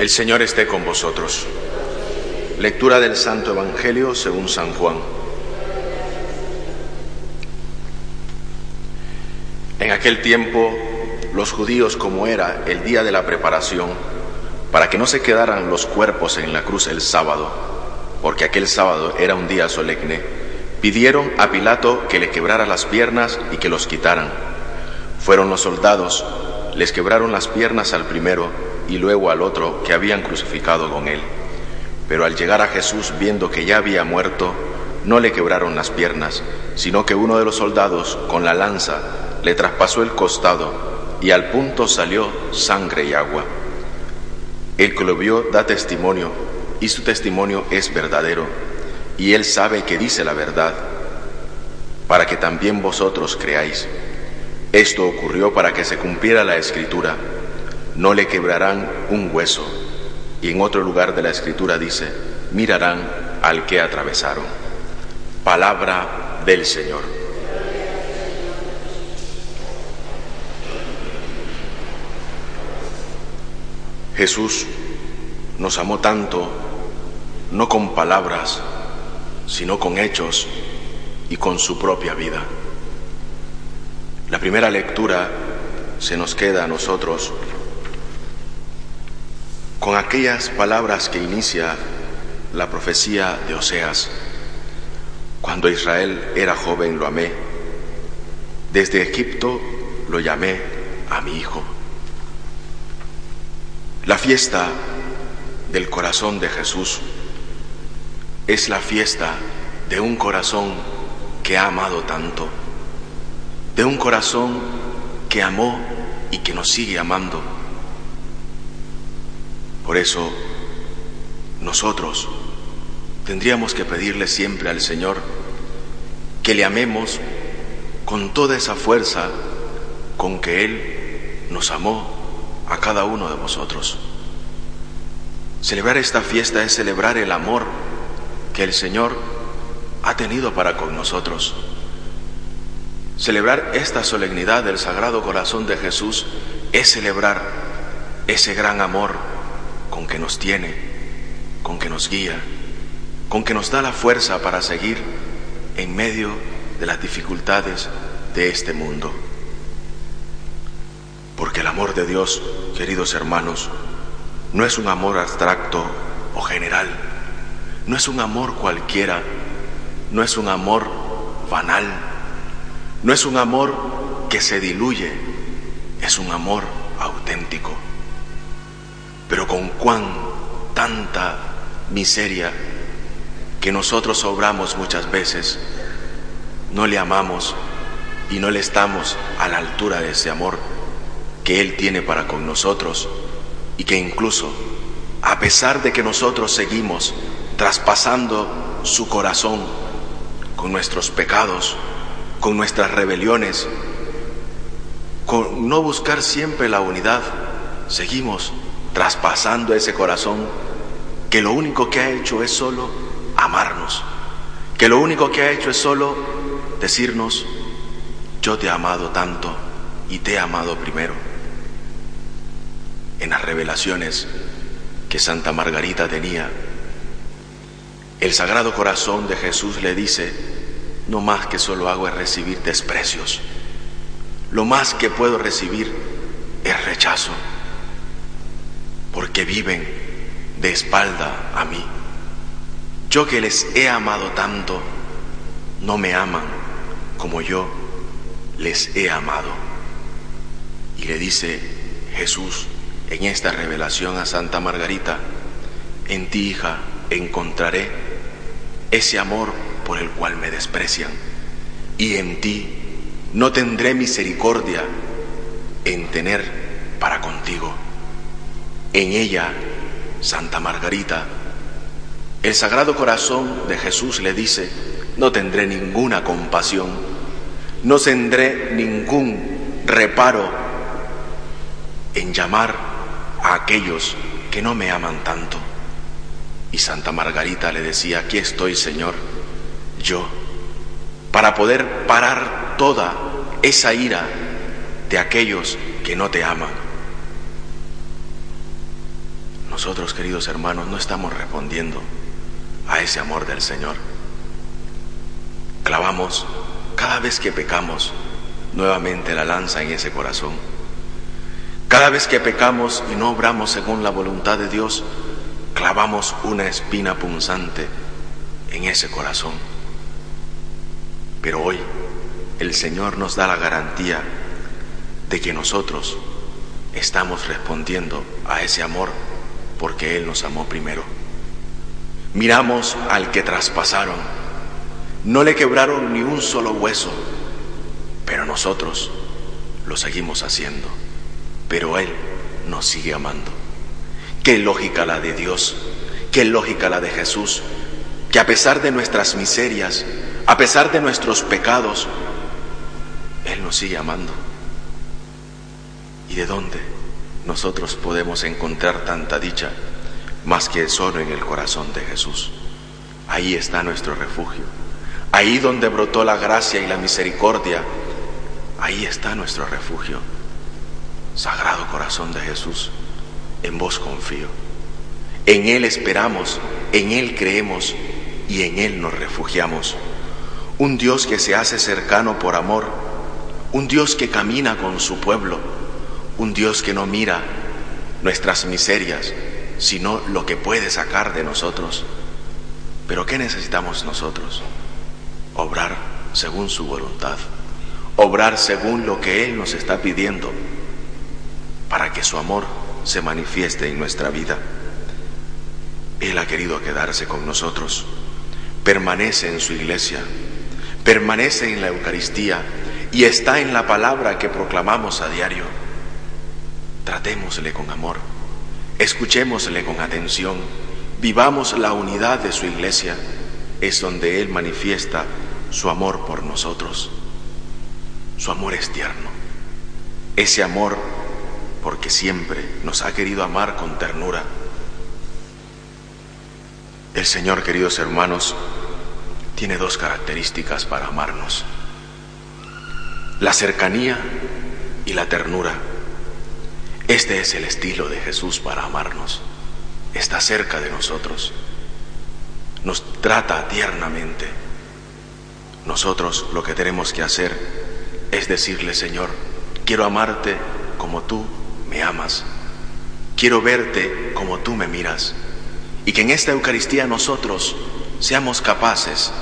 El Señor esté con vosotros. Lectura del Santo Evangelio según San Juan. En aquel tiempo, los judíos, como era el día de la preparación, para que no se quedaran los cuerpos en la cruz el sábado, porque aquel sábado era un día solemne, pidieron a Pilato que le quebrara las piernas y que los quitaran. Fueron los soldados, les quebraron las piernas al primero y luego al otro que habían crucificado con él. Pero al llegar a Jesús, viendo que ya había muerto, no le quebraron las piernas, sino que uno de los soldados, con la lanza, le traspasó el costado y al punto salió sangre y agua. El que lo vio da testimonio y su testimonio es verdadero y él sabe que dice la verdad, para que también vosotros creáis. Esto ocurrió para que se cumpliera la escritura, no le quebrarán un hueso. Y en otro lugar de la escritura dice, mirarán al que atravesaron. Palabra del Señor. Jesús nos amó tanto, no con palabras, sino con hechos y con su propia vida. La primera lectura se nos queda a nosotros con aquellas palabras que inicia la profecía de Oseas. Cuando Israel era joven lo amé, desde Egipto lo llamé a mi hijo. La fiesta del corazón de Jesús es la fiesta de un corazón que ha amado tanto, de un corazón que amó y que nos sigue amando. Por eso nosotros tendríamos que pedirle siempre al Señor que le amemos con toda esa fuerza con que Él nos amó a cada uno de vosotros. Celebrar esta fiesta es celebrar el amor que el Señor ha tenido para con nosotros. Celebrar esta solemnidad del Sagrado Corazón de Jesús es celebrar ese gran amor que nos tiene, con que nos guía, con que nos da la fuerza para seguir en medio de las dificultades de este mundo. Porque el amor de Dios, queridos hermanos, no es un amor abstracto o general, no es un amor cualquiera, no es un amor banal, no es un amor que se diluye, es un amor auténtico. Con cuán tanta miseria que nosotros obramos muchas veces, no le amamos y no le estamos a la altura de ese amor que Él tiene para con nosotros y que incluso, a pesar de que nosotros seguimos traspasando su corazón con nuestros pecados, con nuestras rebeliones, con no buscar siempre la unidad, seguimos traspasando ese corazón que lo único que ha hecho es solo amarnos, que lo único que ha hecho es solo decirnos, yo te he amado tanto y te he amado primero. En las revelaciones que Santa Margarita tenía, el Sagrado Corazón de Jesús le dice, no más que solo hago es recibir desprecios, lo más que puedo recibir es rechazo, viven de espalda a mí. Yo que les he amado tanto, no me aman como yo les he amado. Y le dice Jesús en esta revelación a Santa Margarita, en ti hija encontraré ese amor por el cual me desprecian, y en ti no tendré misericordia en tener para contigo. En ella, Santa Margarita, el Sagrado Corazón de Jesús le dice, no tendré ninguna compasión, no tendré ningún reparo en llamar a aquellos que no me aman tanto. Y Santa Margarita le decía, aquí estoy, Señor, yo, para poder parar toda esa ira de aquellos que no te aman. Nosotros, queridos hermanos, no estamos respondiendo a ese amor del Señor. Clavamos cada vez que pecamos nuevamente la lanza en ese corazón. Cada vez que pecamos y no obramos según la voluntad de Dios, clavamos una espina punzante en ese corazón. Pero hoy el Señor nos da la garantía de que nosotros estamos respondiendo a ese amor porque Él nos amó primero. Miramos al que traspasaron, no le quebraron ni un solo hueso, pero nosotros lo seguimos haciendo, pero Él nos sigue amando. Qué lógica la de Dios, qué lógica la de Jesús, que a pesar de nuestras miserias, a pesar de nuestros pecados, Él nos sigue amando. ¿Y de dónde nosotros podemos encontrar tanta dicha más que solo en el corazón de Jesús? Ahí está nuestro refugio. Ahí donde brotó la gracia y la misericordia, ahí está nuestro refugio. Sagrado corazón de Jesús en vos confío. En Él esperamos, en Él creemos y en Él nos refugiamos. Un Dios que se hace cercano por amor, un Dios que camina con su pueblo, un Dios que no mira nuestras miserias, sino lo que puede sacar de nosotros. Pero ¿qué necesitamos nosotros? Obrar según su voluntad, obrar según lo que Él nos está pidiendo, para que su amor se manifieste en nuestra vida. Él ha querido quedarse con nosotros, permanece en su iglesia, permanece en la Eucaristía y está en la palabra que proclamamos a diario. Tratémosle con amor, escuchémosle con atención, vivamos la unidad de su iglesia, es donde Él manifiesta su amor por nosotros. Su amor es tierno. Ese amor porque siempre nos ha querido amar con ternura. El Señor, queridos hermanos, tiene dos características para amarnos. La cercanía y la ternura. Este es el estilo de Jesús para amarnos. Está cerca de nosotros. Nos trata tiernamente. Nosotros lo que tenemos que hacer es decirle, Señor, quiero amarte como tú me amas. Quiero verte como tú me miras. Y que en esta Eucaristía nosotros seamos capaces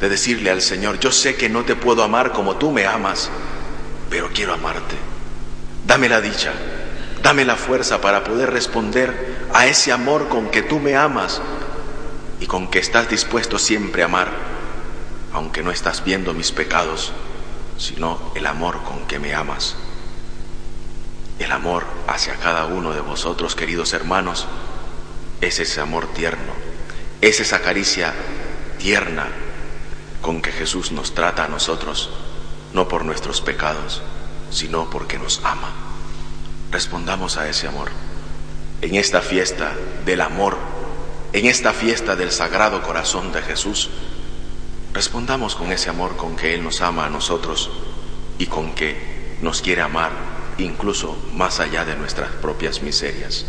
de decirle al Señor, yo sé que no te puedo amar como tú me amas, pero quiero amarte. Dame la dicha, dame la fuerza para poder responder a ese amor con que tú me amas y con que estás dispuesto siempre a amar, aunque no estás viendo mis pecados, sino el amor con que me amas. El amor hacia cada uno de vosotros, queridos hermanos, es ese amor tierno, es esa caricia tierna con que Jesús nos trata a nosotros, no por nuestros pecados, sino porque nos ama. Respondamos a ese amor. En esta fiesta del amor, en esta fiesta del Sagrado Corazón de Jesús, respondamos con ese amor con que Él nos ama a nosotros y con que nos quiere amar incluso más allá de nuestras propias miserias.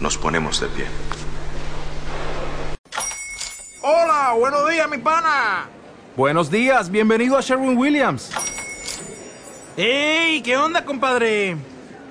Nos ponemos de pie. Hola, buenos días, mi pana. Buenos días, bienvenido a Sherwin Williams. ¡Ey! ¿Qué onda, compadre?